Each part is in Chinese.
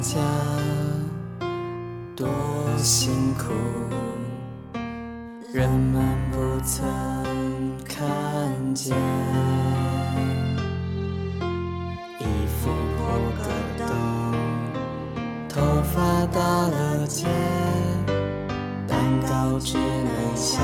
家多辛苦，人们不曾看见。衣服破个洞，头发打了结，蛋糕只能下，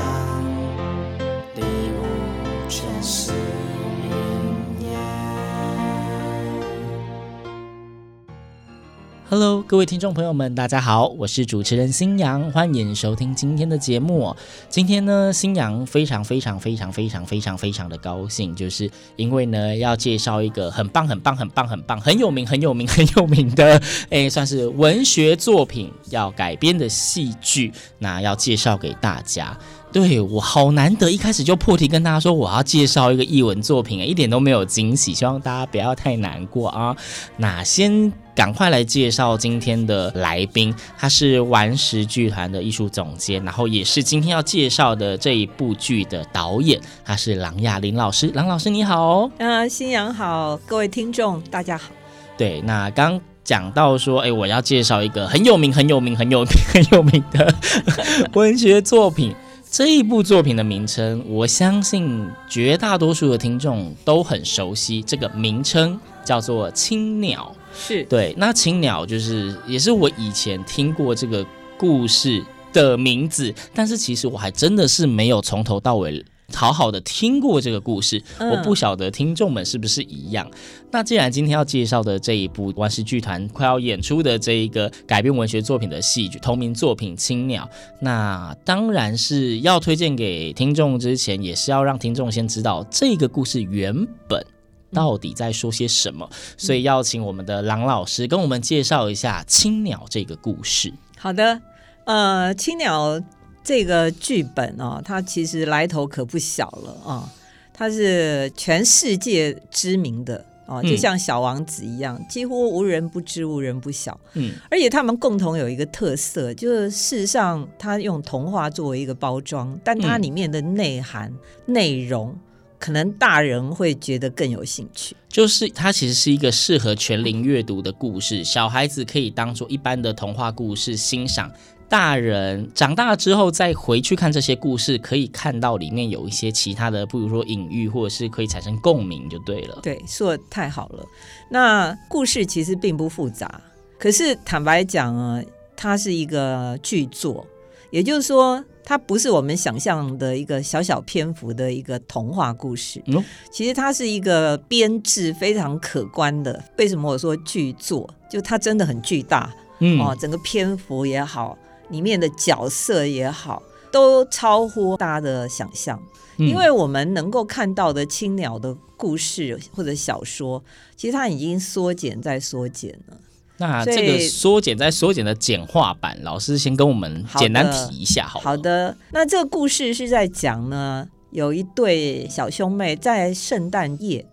Hello，各位听众朋友们，大家好，我是主持人新阳，欢迎收听今天的节目。今天呢，新阳非常非常非常非常非常非常的高兴，就是因为呢，要介绍一个很棒很棒很棒很棒很有名很有名很有名的，哎，算是文学作品要改编的戏剧，那要介绍给大家。对，我好难得，一开始就破题跟大家说我要介绍一个译文作品，一点都没有惊喜，希望大家不要太难过啊。那先赶快来介绍今天的来宾，他是顽石剧团的艺术总监，然后也是今天要介绍的这一部剧的导演，他是郎亚林老师。郎老师你好哦。啊，新阳好，各位听众大家好。对，那刚讲到说，哎，我要介绍一个很有名、很有名、很有名、很有名的 文学作品。这一部作品的名称，我相信绝大多数的听众都很熟悉。这个名称叫做《青鸟》。是对，那《青鸟》就是也是我以前听过这个故事的名字，但是其实我还真的是没有从头到尾好好的听过这个故事。嗯我不晓得听众们是不是一样。那既然今天要介绍的这一部万事剧团快要演出的这一个改编文学作品的戏剧同名作品《青鸟》，那当然是要推荐给听众之前，也是要让听众先知道这个故事原本。到底在说些什么？所以要请我们的郎老师跟我们介绍一下《青鸟》这个故事。好的，呃，《青鸟》这个剧本哦，它其实来头可不小了啊、哦，它是全世界知名的哦，就像《小王子》一样，嗯、几乎无人不知，无人不晓。嗯，而且他们共同有一个特色，就是事实上它用童话作为一个包装，但它里面的内涵、嗯、内容。可能大人会觉得更有兴趣，就是它其实是一个适合全龄阅读的故事，小孩子可以当做一般的童话故事欣赏，大人长大之后再回去看这些故事，可以看到里面有一些其他的，比如说隐喻，或者是可以产生共鸣，就对了。对，说得太好了。那故事其实并不复杂，可是坦白讲啊，它是一个剧作，也就是说。它不是我们想象的一个小小篇幅的一个童话故事，嗯，其实它是一个编制非常可观的。为什么我说剧作？就它真的很巨大，嗯哦，整个篇幅也好，里面的角色也好，都超乎大家的想象。嗯，因为我们能够看到的青鸟的故事或者小说，其实它已经缩减再缩减了。那这个缩减再缩减的简化版，老师先跟我们简单提一下好，好。好的，那这个故事是在讲呢，有一对小兄妹在圣诞夜，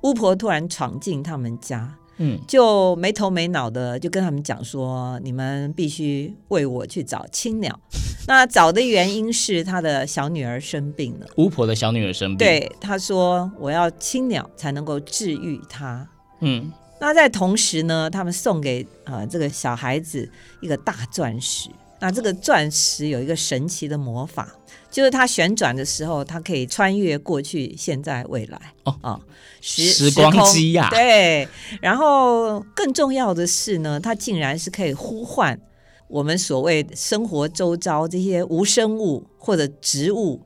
巫婆突然闯进他们家，嗯，就没头没脑的就跟他们讲说，你们必须为我去找青鸟。那找的原因是他的小女儿生病了，巫婆的小女儿生病，对，他说我要青鸟才能够治愈她，嗯。那在同时呢，他们送给呃这个小孩子一个大钻石，那这个钻石有一个神奇的魔法，就是它旋转的时候，它可以穿越过去、现在、未来。哦哦，时时光机呀、啊，对。然后更重要的是呢，它竟然是可以呼唤我们所谓生活周遭这些无生物或者植物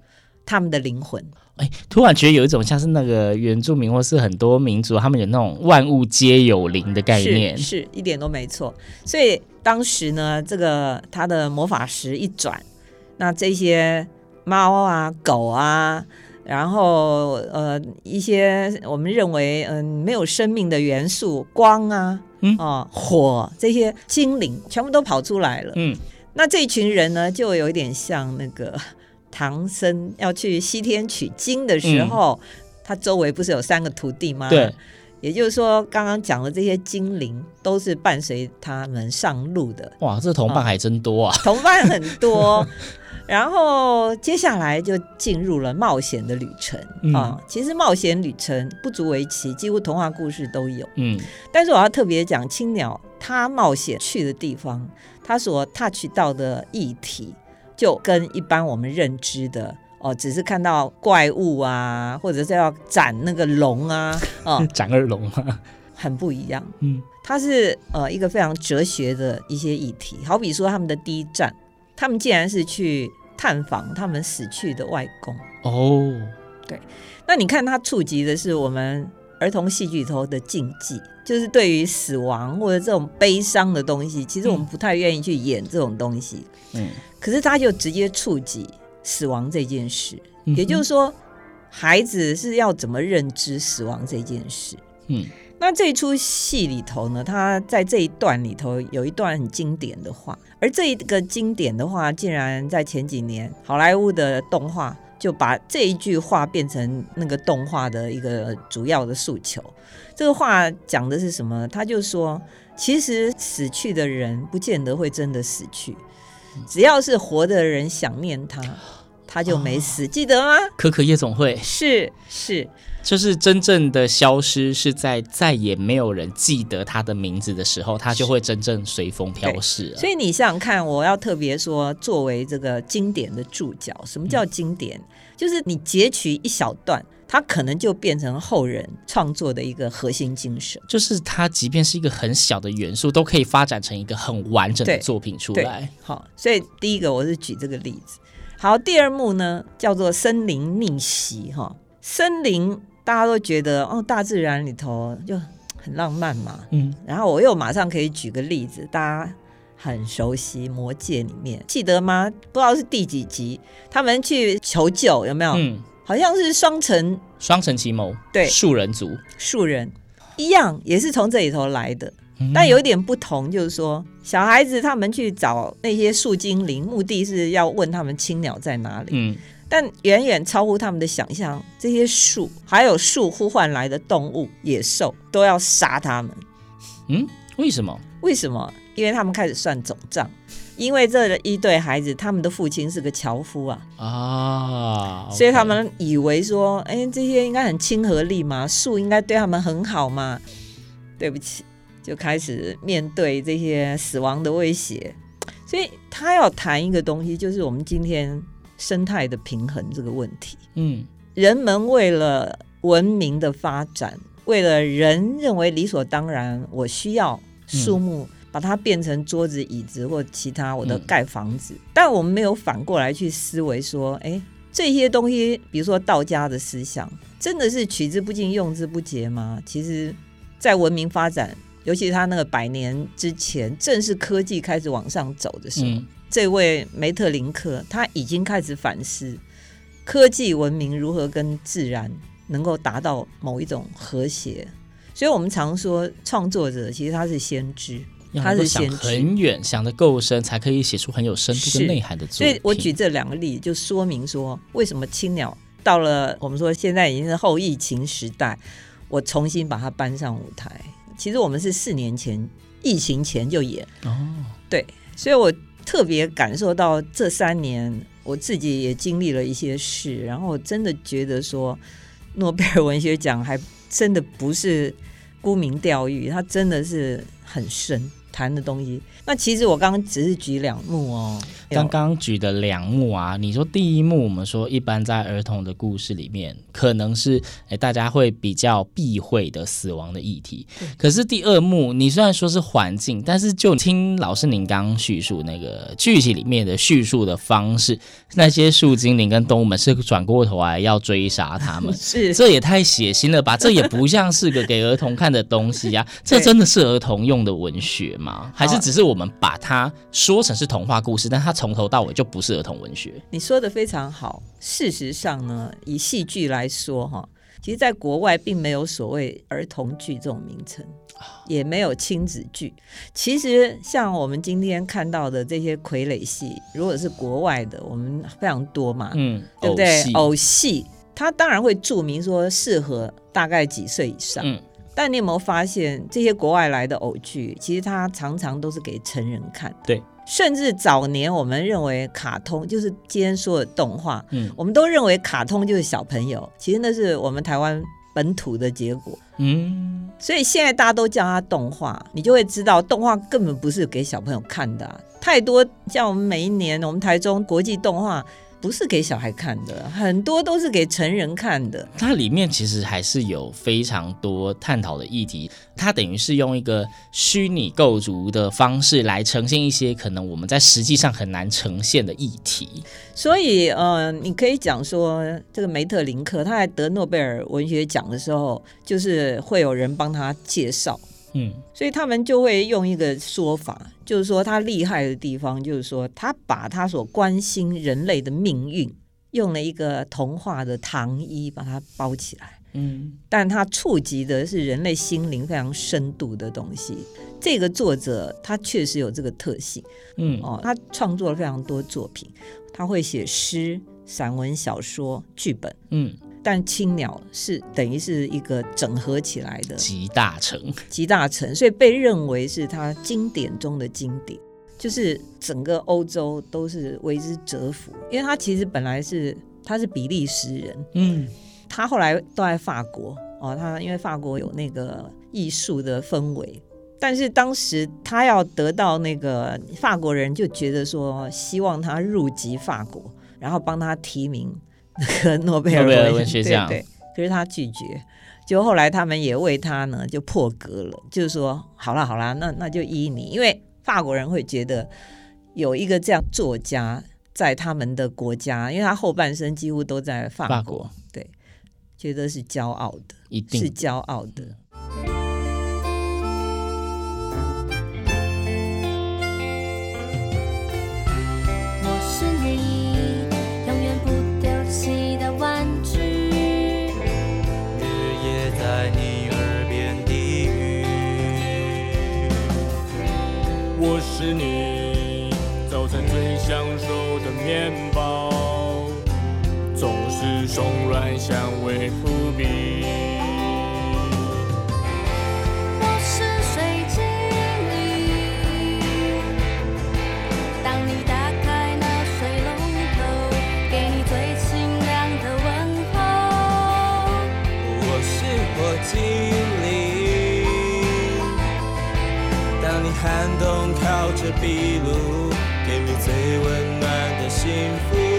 他们的灵魂。哎，突然觉得有一种像是那个原住民或是很多民族，他们有那种万物皆有灵的概念，是，是一点都没错。所以当时呢，这个他的魔法石一转，那这些猫啊、狗啊，然后呃一些我们认为嗯、呃、没有生命的元素，光啊、嗯啊、呃、火这些精灵全部都跑出来了。嗯，那这群人呢，就有一点像那个。唐僧要去西天取经的时候，嗯、他周围不是有三个徒弟吗？对，也就是说，刚刚讲的这些精灵都是伴随他们上路的。哇，这同伴还真多啊！同伴很多，然后接下来就进入了冒险的旅程啊、嗯。其实冒险旅程不足为奇，几乎童话故事都有。嗯，但是我要特别讲青鸟，他冒险去的地方，他所 touch 到的议题。就跟一般我们认知的哦，只是看到怪物啊，或者是要斩那个龙啊，哦，斩二龙啊，很不一样。嗯，它是呃一个非常哲学的一些议题。好比说他们的第一站，他们竟然是去探访他们死去的外公。哦，对，那你看他触及的是我们儿童戏剧里头的禁忌，就是对于死亡或者这种悲伤的东西，其实我们不太愿意去演这种东西。嗯。可是他就直接触及死亡这件事，嗯，也就是说，孩子是要怎么认知死亡这件事？嗯，那这出戏里头呢，他在这一段里头有一段很经典的话，而这一个经典的话，竟然在前几年好莱坞的动画就把这一句话变成那个动画的一个主要的诉求。这个话讲的是什么？他就说，其实死去的人不见得会真的死去。只要是活的人想念他，他就没死，哦、记得吗？可可夜总会是是，就是真正的消失是在再也没有人记得他的名字的时候，他就会真正随风飘逝。所以你想想看，我要特别说，作为这个经典的注脚，什么叫经典？嗯、就是你截取一小段。它可能就变成后人创作的一个核心精神，就是它即便是一个很小的元素，都可以发展成一个很完整的作品出来。好，所以第一个我是举这个例子。好，第二幕呢叫做森林逆袭哈。森林大家都觉得哦，大自然里头就很浪漫嘛。嗯，然后我又马上可以举个例子，大家很熟悉《魔戒》里面，记得吗？不知道是第几集，他们去求救，有没有？嗯。好像是双城双城奇谋，对，树人族树人一样，也是从这里头来的，嗯，但有一点不同，就是说小孩子他们去找那些树精灵，目的是要问他们青鸟在哪里。嗯，但远远超乎他们的想象，这些树还有树呼唤来的动物野兽都要杀他们。嗯，为什么？为什么？因为他们开始算总账。因为这一对孩子，他们的父亲是个樵夫啊啊.所以他们以为说，哎，这些应该很亲和力嘛，树应该对他们很好嘛。对不起，就开始面对这些死亡的威胁。所以他要谈一个东西，就是我们今天生态的平衡这个问题。嗯，人们为了文明的发展，为了人认为理所当然，我需要树木。嗯把它变成桌子、椅子或其他，我的盖房子，嗯。但我们没有反过来去思维说，哎，这些东西，比如说道家的思想，真的是取之不尽、用之不竭吗？其实，在文明发展，尤其是他那个百年之前，正是科技开始往上走的时候，嗯，这位梅特林克他已经开始反思科技文明如何跟自然能够达到某一种和谐。所以我们常说，创作者其实他是先知。他是想很远，想的够深，才可以写出很有深度的内涵的作品。所以我举这两个例子，就说明说，为什么青鸟到了我们说现在已经是后疫情时代，我重新把它搬上舞台。其实我们是四年前疫情前就演哦，对，所以我特别感受到这三年我自己也经历了一些事，然后我真的觉得说，诺贝尔文学奖还真的不是沽名钓誉，它真的是很深。谈的东西。那其实我刚刚只是举两幕哦，刚刚举的两幕啊，你说第一幕，我们说一般在儿童的故事里面，可能是诶大家会比较避讳的死亡的议题。可是第二幕，你虽然说是环境，但是就听老师您刚刚叙述那个剧情里面的叙述的方式，那些树精灵跟动物们是转过头来要追杀他们，是这也太血腥了吧？这也不像是个给儿童看的东西呀、啊，这真的是儿童用的文学吗？还是只是我们把它说成是童话故事，但它从头到尾就不是儿童文学？你说的非常好。事实上呢，以戏剧来说，哈，其实在国外并没有所谓儿童剧这种名称，也没有亲子剧。其实像我们今天看到的这些傀儡戏，如果是国外的，我们非常多嘛，嗯，对不对？偶戏，它当然会注明说适合大概几岁以上。嗯但你有没有发现，这些国外来的偶剧，其实它常常都是给成人看。对，甚至早年我们认为卡通就是今天说的动画，嗯，我们都认为卡通就是小朋友，其实那是我们台湾本土的结果。嗯，所以现在大家都叫它动画，你就会知道动画根本不是给小朋友看的啊。太多像我们每一年我们台中国际动画。不是给小孩看的，很多都是给成人看的。它里面其实还是有非常多探讨的议题，它等于是用一个虚拟构筑的方式来呈现一些可能我们在实际上很难呈现的议题。所以，呃，你可以讲说，这个梅特林克他在得诺贝尔文学奖的时候，就是会有人帮他介绍。嗯，所以他们就会用一个说法，就是说他厉害的地方，就是说他把他所关心人类的命运，用了一个童话的糖衣把它包起来。嗯，但他触及的是人类心灵非常深度的东西。这个作者他确实有这个特性。嗯，哦，他创作了非常多作品，他会写诗、散文、小说、剧本。嗯。但青鸟是等于是一个整合起来的集大成，集大成，所以被认为是他经典中的经典，就是整个欧洲都是为之折服，因为他其实本来是他是比利时人，嗯，他后来都在法国哦，他因为法国有那个艺术的氛围，但是当时他要得到那个法国人就觉得说希望他入籍法国，然后帮他提名。那个诺贝尔文学奖，对，可是他拒绝，就后来他们也为他呢就破格了，就是说好啦好啦，那那就依你，因为法国人会觉得有一个这样作家在他们的国家，因为他后半生几乎都在法国，法国对，觉得是骄傲的，一定是骄傲的。是松软香味扑鼻。我是水精灵，当你打开那水龙头，给你最清凉的问候。我是火精灵，当你寒冬。靠着壁炉，给你最温暖的幸福。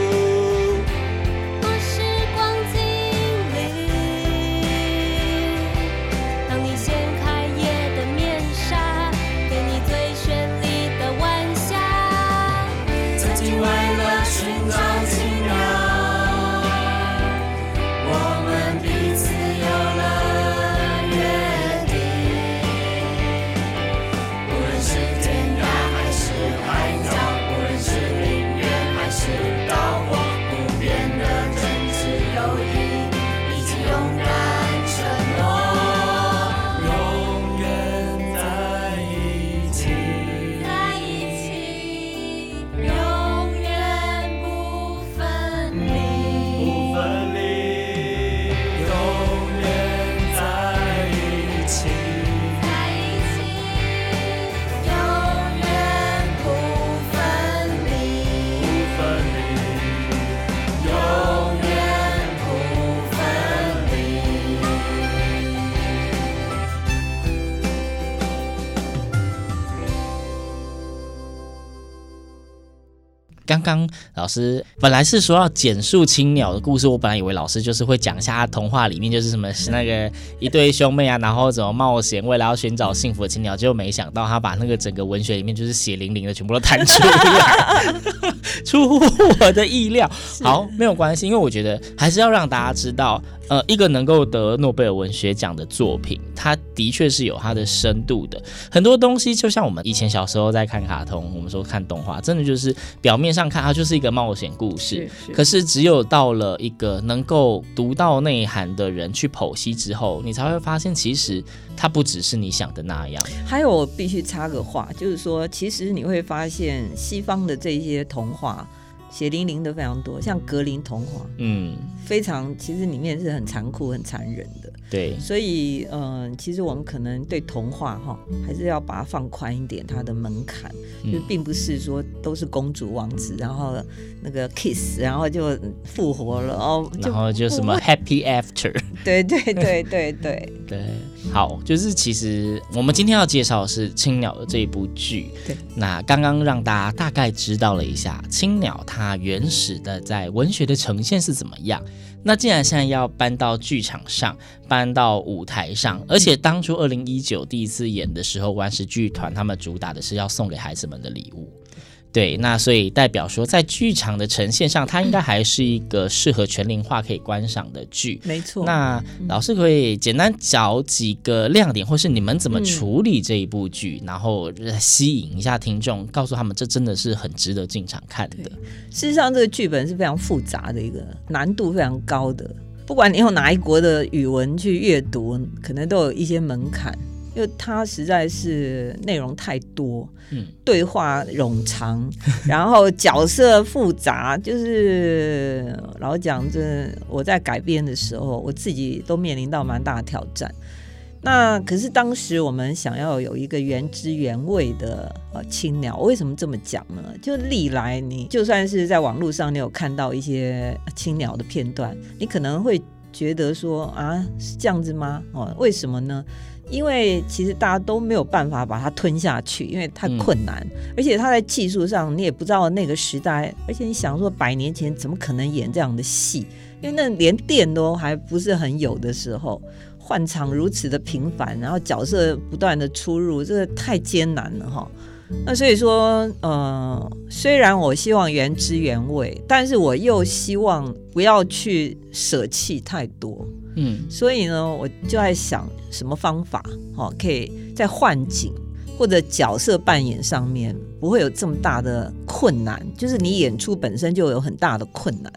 刚刚老师本来是说要简述青鸟的故事，我本来以为老师就是会讲一下他童话里面就是什么那个一对兄妹啊，然后怎么冒险，为了要寻找幸福的青鸟，结果没想到他把那个整个文学里面就是血淋淋的全部都弹出来，出乎我的意料。好，没有关系，因为我觉得还是要让大家知道。呃，一个能够得诺贝尔文学奖的作品，它的确是有它的深度的。很多东西就像我们以前小时候在看卡通，我们说看动画，真的就是表面上看它就是一个冒险故事，是是，可是只有到了一个能够读到内涵的人去剖析之后，你才会发现，其实它不只是你想的那样。还有，我必须插个话，就是说，其实你会发现西方的这些童话。血淋淋的非常多，像格林童话，嗯，非常其实里面是很残酷、很残忍的。对，所以嗯、呃，其实我们可能对童话哈，还是要把它放宽一点，它的门槛，嗯、就并不是说都是公主王子，然后那个 kiss，然后就复活了哦，然后就什么 happy after，对对对对对对，对，好，就是其实我们今天要介绍的是《青鸟》的这一部剧，对，那刚刚让大家大概知道了一下《青鸟》它原始的在文学的呈现是怎么样。那既然现在要搬到剧场上，搬到舞台上，而且当初二零一九第一次演的时候，顽石剧团他们主打的是要送给孩子们的礼物。对，那所以代表说，在剧场的呈现上，它应该还是一个适合全龄化可以观赏的剧。没错。那老师可以简单找几个亮点，或是你们怎么处理这一部剧，嗯、然后吸引一下听众，告诉他们这真的是很值得进场看的。事实上，这个剧本是非常复杂的一个，难度非常高的。不管你用哪一国的语文去阅读，可能都有一些门槛。因为它实在是内容太多，嗯，对话冗长，然后角色复杂，就是老讲这我在改编的时候，我自己都面临到蛮大的挑战。那可是当时我们想要有一个原汁原味的呃青鸟，为什么这么讲呢？就历来你就算是在网络上，你有看到一些青鸟的片段，你可能会觉得说啊，是这样子吗？哦，为什么呢？因为其实大家都没有办法把它吞下去，因为太困难，嗯、而且它在技术上你也不知道那个时代，而且你想说百年前怎么可能演这样的戏？因为那连电都还不是很有的时候，换场如此的频繁，然后角色不断的出入，这个太艰难了哈。那所以说，呃，虽然我希望原汁原味，但是我又希望不要去舍弃太多。嗯，所以呢，我就在想什么方法，哦，可以在换景或者角色扮演上面不会有这么大的困难，就是你演出本身就有很大的困难。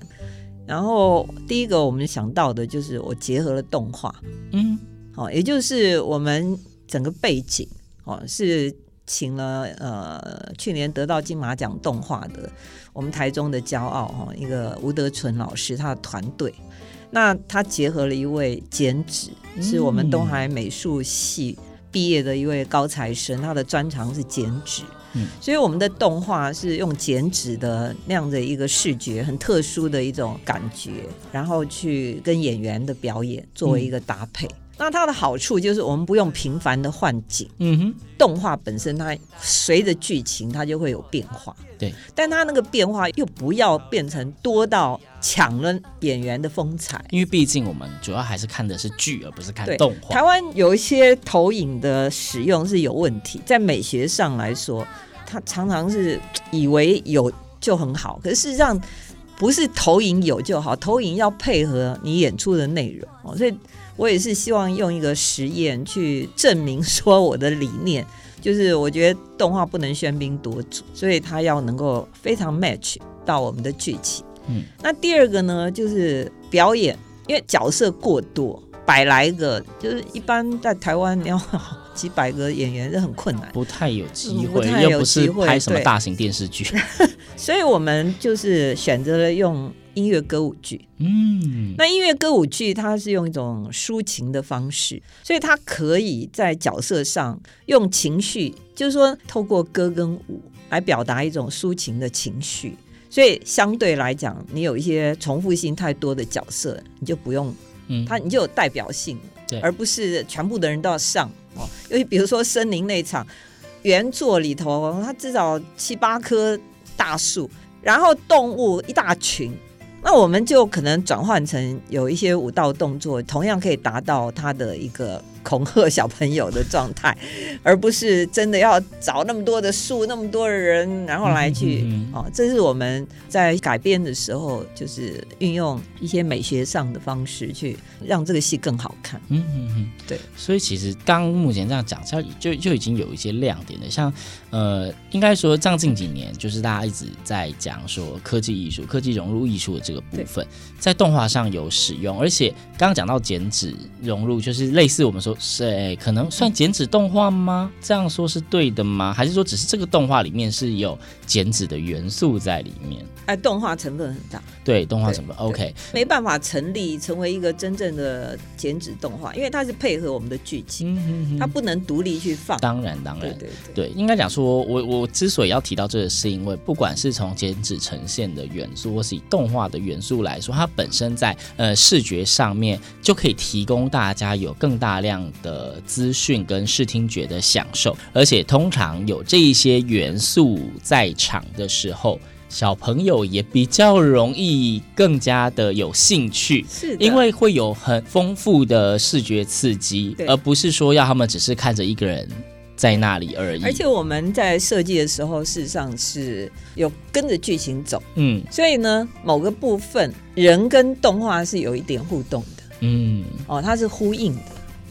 然后第一个我们想到的就是我结合了动画，嗯，好，也就是我们整个背景，哦，是请了呃去年得到金马奖动画的我们台中的骄傲哈，一个吴德纯老师他的团队。那他结合了一位剪纸，是我们东海美术系毕业的一位高材生，他的专长是剪纸，嗯，所以我们的动画是用剪纸的那样的一个视觉，很特殊的一种感觉，然后去跟演员的表演作为一个搭配。嗯那它的好处就是我们不用频繁的换景，嗯哼，动画本身它随着剧情它就会有变化，对，但它那个变化又不要变成多到抢了演员的风采，因为毕竟我们主要还是看的是剧，而不是看动画。台湾有一些投影的使用是有问题，在美学上来说，它常常是以为有就很好，可是事实上不是投影有就好，投影要配合你演出的内容哦，所以。我也是希望用一个实验去证明说我的理念，就是我觉得动画不能喧宾夺主，所以它要能够非常 match 到我们的剧情。嗯，那第二个呢，就是表演，因为角色过多，百来个，就是一般在台湾你要几百个演员是很困难，不太有机会，嗯、又不是拍什么大型电视剧，所以我们就是选择了用。音乐歌舞剧，嗯，那音乐歌舞剧它是用一种抒情的方式，所以它可以在角色上用情绪，就是说透过歌跟舞来表达一种抒情的情绪。所以相对来讲，你有一些重复性太多的角色，你就不用，嗯，它你就有代表性，对，而不是全部的人都要上哦。因为比如说森林那场原作里头，它至少七八棵大树。然后动物一大群。那我们就可能转换成有一些舞蹈动作，同样可以达到它的一个。恐吓小朋友的状态，而不是真的要找那么多的树、那么多的人，然后来去嗯嗯嗯哦。这是我们在改编的时候，就是运用一些美学上的方式去让这个戏更好看。嗯嗯嗯，对。所以其实刚目前这样讲，就就就已经有一些亮点了。像呃，应该说，这样近几年就是大家一直在讲说科技艺术、科技融入艺术的这个部分，在动画上有使用，而且刚刚讲到剪纸融入，就是类似我们说。是、哎，可能算剪纸动画吗？这样说是对的吗？还是说只是这个动画里面是有剪纸的元素在里面？哎，动画成分很大。对，动画成分 OK，没办法成立成为一个真正的剪纸动画，因为它是配合我们的剧情，嗯、它不能独立去放。当然，当然，对对对，对应该讲说，我我之所以要提到这个，是因为不管是从剪纸呈现的元素，或是以动画的元素来说，它本身在呃视觉上面就可以提供大家有更大量的资讯跟视听觉的享受，而且通常有这一些元素在场的时候。小朋友也比较容易更加的有兴趣，是因为会有很丰富的视觉刺激，而不是说要他们只是看着一个人在那里而已。而且我们在设计的时候，事实上是有跟着剧情走，嗯，所以呢，某个部分人跟动画是有一点互动的，嗯，哦，它是呼应的。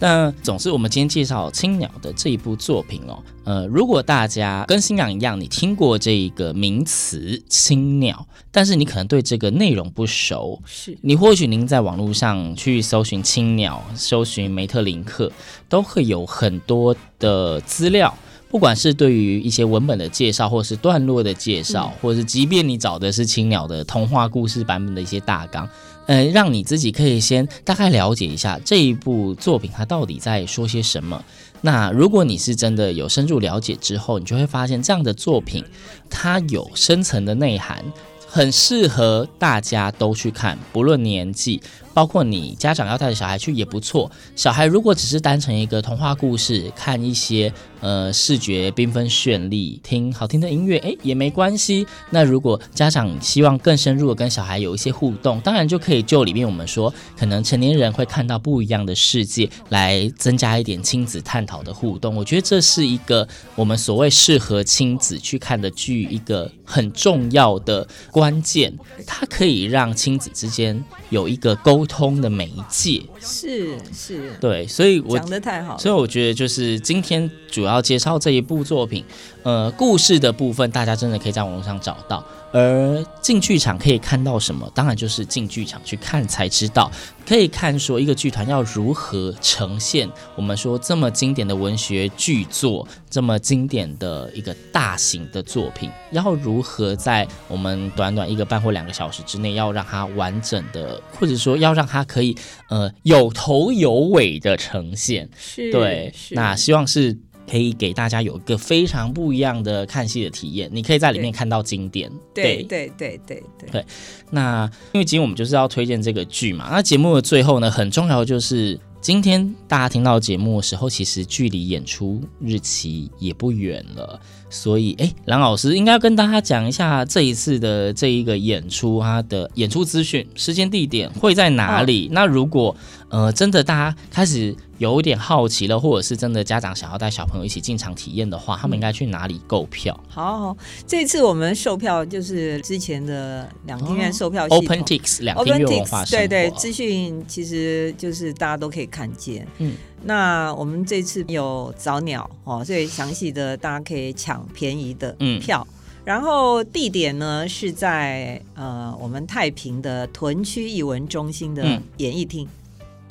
那总之，我们今天介绍青鸟的这一部作品哦，呃，如果大家跟星洋一样，你听过这个名词青鸟，但是你可能对这个内容不熟，是你或许您在网络上去搜寻青鸟，搜寻梅特林克，都会有很多的资料，不管是对于一些文本的介绍，或是段落的介绍，或者是即便你找的是青鸟的童话故事版本的一些大纲。呃，让你自己可以先大概了解一下这一部作品它到底在说些什么。那如果你是真的有深入了解之后，你就会发现这样的作品它有深层的内涵，很适合大家都去看，不论年纪。包括你家长要带着小孩去也不错。小孩如果只是单纯一个童话故事，看一些呃视觉缤纷绚丽、听好听的音乐，哎，也没关系。那如果家长希望更深入的跟小孩有一些互动，当然就可以就里面我们说，可能成年人会看到不一样的世界，来增加一点亲子探讨的互动。我觉得这是一个我们所谓适合亲子去看的剧一个很重要的关键，它可以让亲子之间有一个沟。沟通的媒介是是，对，所以我讲得太好了，所以我觉得就是今天主要介绍这一部作品，呃，故事的部分大家真的可以在网络上找到。而进剧场可以看到什么？当然就是进剧场去看才知道。可以看说一个剧团要如何呈现我们说这么经典的文学巨作，这么经典的一个大型的作品，要如何在我们短短一个半或两个小时之内，要让它完整的，或者说要让它可以呃有头有尾的呈现。是，对，那希望是。可以给大家有一个非常不一样的看戏的体验，你可以在里面看到经典。对对对对对对。那因为今天我们就是要推荐这个剧嘛，那节目的最后呢，很重要的就是今天大家听到节目的时候，其实距离演出日期也不远了。所以，哎，蓝老师应该要跟大家讲一下这一次的这一个演出，它的演出资讯、时间、地点会在哪里？哦、那如果呃真的大家开始有点好奇了，或者是真的家长想要带小朋友一起进场体验的话，他们应该去哪里购票？好，好，这次我们售票就是之前的两厅院售票系统、哦、OpenTix 两厅院文化生活，对对，资讯其实就是大家都可以看见。嗯。那我们这次有早鸟哦，所以详细的大家可以抢便宜的票。嗯、然后地点呢是在呃我们太平的屯区艺文中心的演艺厅，嗯、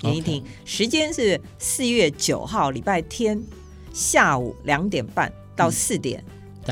演艺厅 Okay. 时间是四月九号礼拜天下午两点半到四点，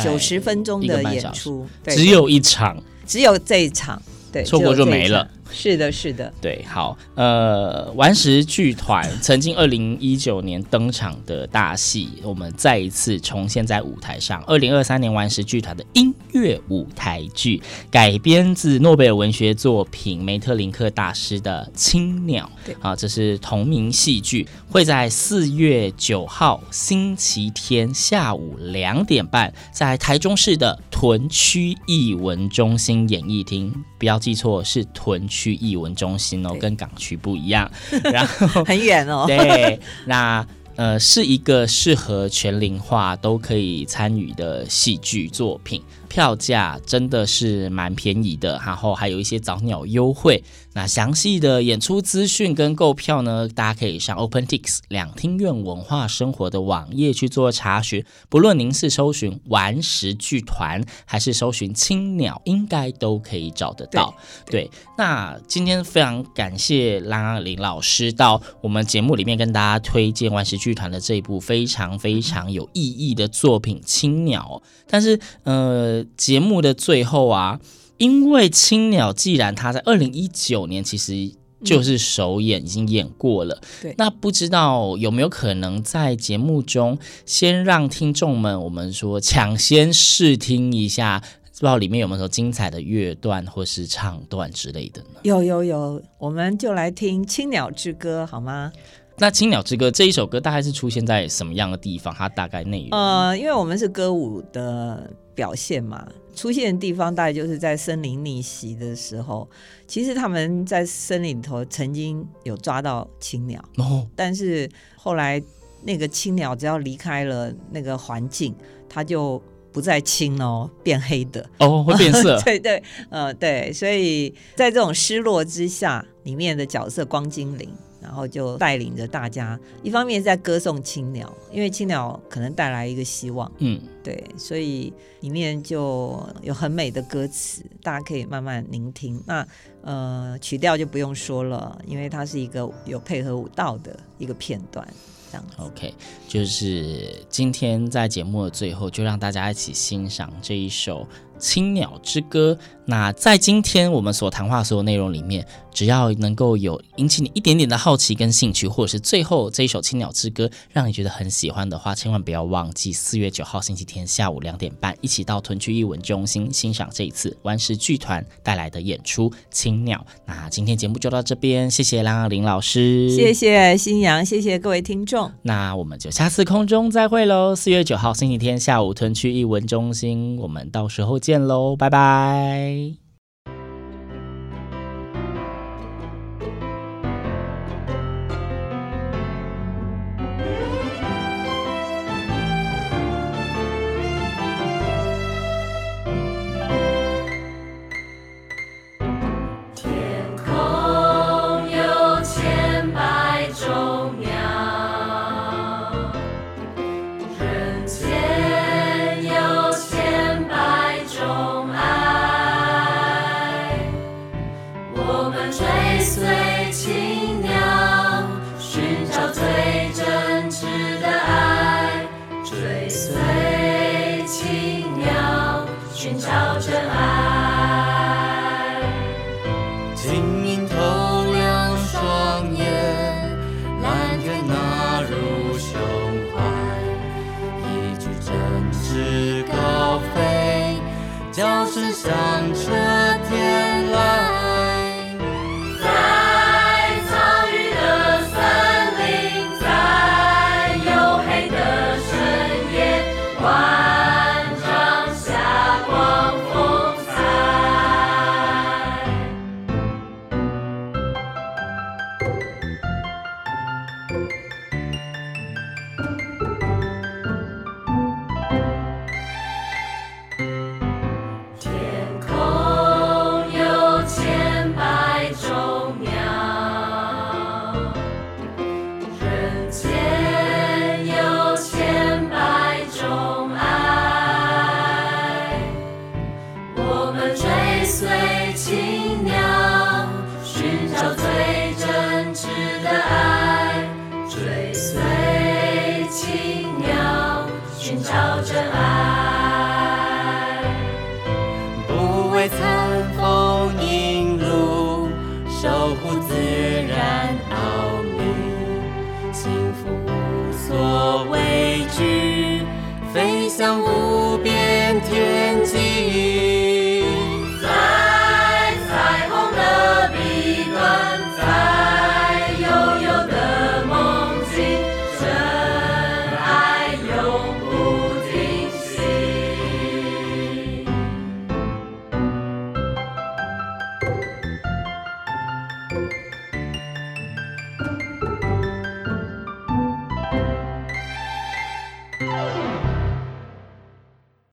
九十、嗯、分钟的演出，对只有一场，只有这一场，对，错过就没了。是的，是的，对，好，呃，顽石剧团曾经二零一九年登场的大戏，我们再一次重现在舞台上。二零二三年顽石剧团的音乐舞台剧，改编自诺贝尔文学作品梅特林克大师的《青鸟》。对，啊，这是同名戏剧，会在四月九号星期天下午两点半，在台中市的屯区艺文中心演艺厅，不要记错，是屯区艺文中心哦，跟港区不一样。然后很远哦。对，那。呃，是一个适合全龄化都可以参与的戏剧作品，票价真的是蛮便宜的，然后还有一些早鸟优惠。那详细的演出资讯跟购票呢，大家可以上 OpenTix 两厅院文化生活的网页去做查询。不论您是搜寻顽石剧团，还是搜寻青鸟，应该都可以找得到。对，对，那今天非常感谢拉林老师到我们节目里面跟大家推荐顽石剧团的这一部非常非常有意义的作品《青鸟》。但是，呃，节目的最后啊。因为青鸟既然他在二零一九年其实就是首演，已经演过了，对，那不知道有没有可能在节目中先让听众们我们说抢先试听一下，不知道里面有没有说精彩的乐段或是唱段之类的呢？有有有，我们就来听《青鸟之歌》好吗？那《青鸟之歌》这一首歌大概是出现在什么样的地方？它大概内容？呃，因为我们是歌舞的表现嘛。出现的地方大概就是在森林逆袭的时候，其实他们在森林里头曾经有抓到青鸟，哦，但是后来那个青鸟只要离开了那个环境，它就不再青哦，变黑的哦，会变色，对对，呃对，所以在这种失落之下，里面的角色光精灵。然后就带领着大家，一方面在歌颂青鸟，因为青鸟可能带来一个希望，嗯，对，所以里面就有很美的歌词，大家可以慢慢聆听。那呃，曲调就不用说了，因为它是一个有配合舞蹈的一个片段，这样。OK，就是今天在节目的最后，就让大家一起欣赏这一首。青鸟之歌。那在今天我们所谈话所有内容里面，只要能够有引起你一点点的好奇跟兴趣，或者是最后这一首青鸟之歌让你觉得很喜欢的话，千万不要忘记四月九号星期天下午两点半，一起到屯区艺文中心欣赏这一次顽石剧团带来的演出《青鸟》。那今天节目就到这边，谢谢郎林老师，谢谢新阳，谢谢各位听众。那我们就下次空中再会喽，四月九号星期天下午屯区艺文中心，我们到时候见。见喽，拜拜。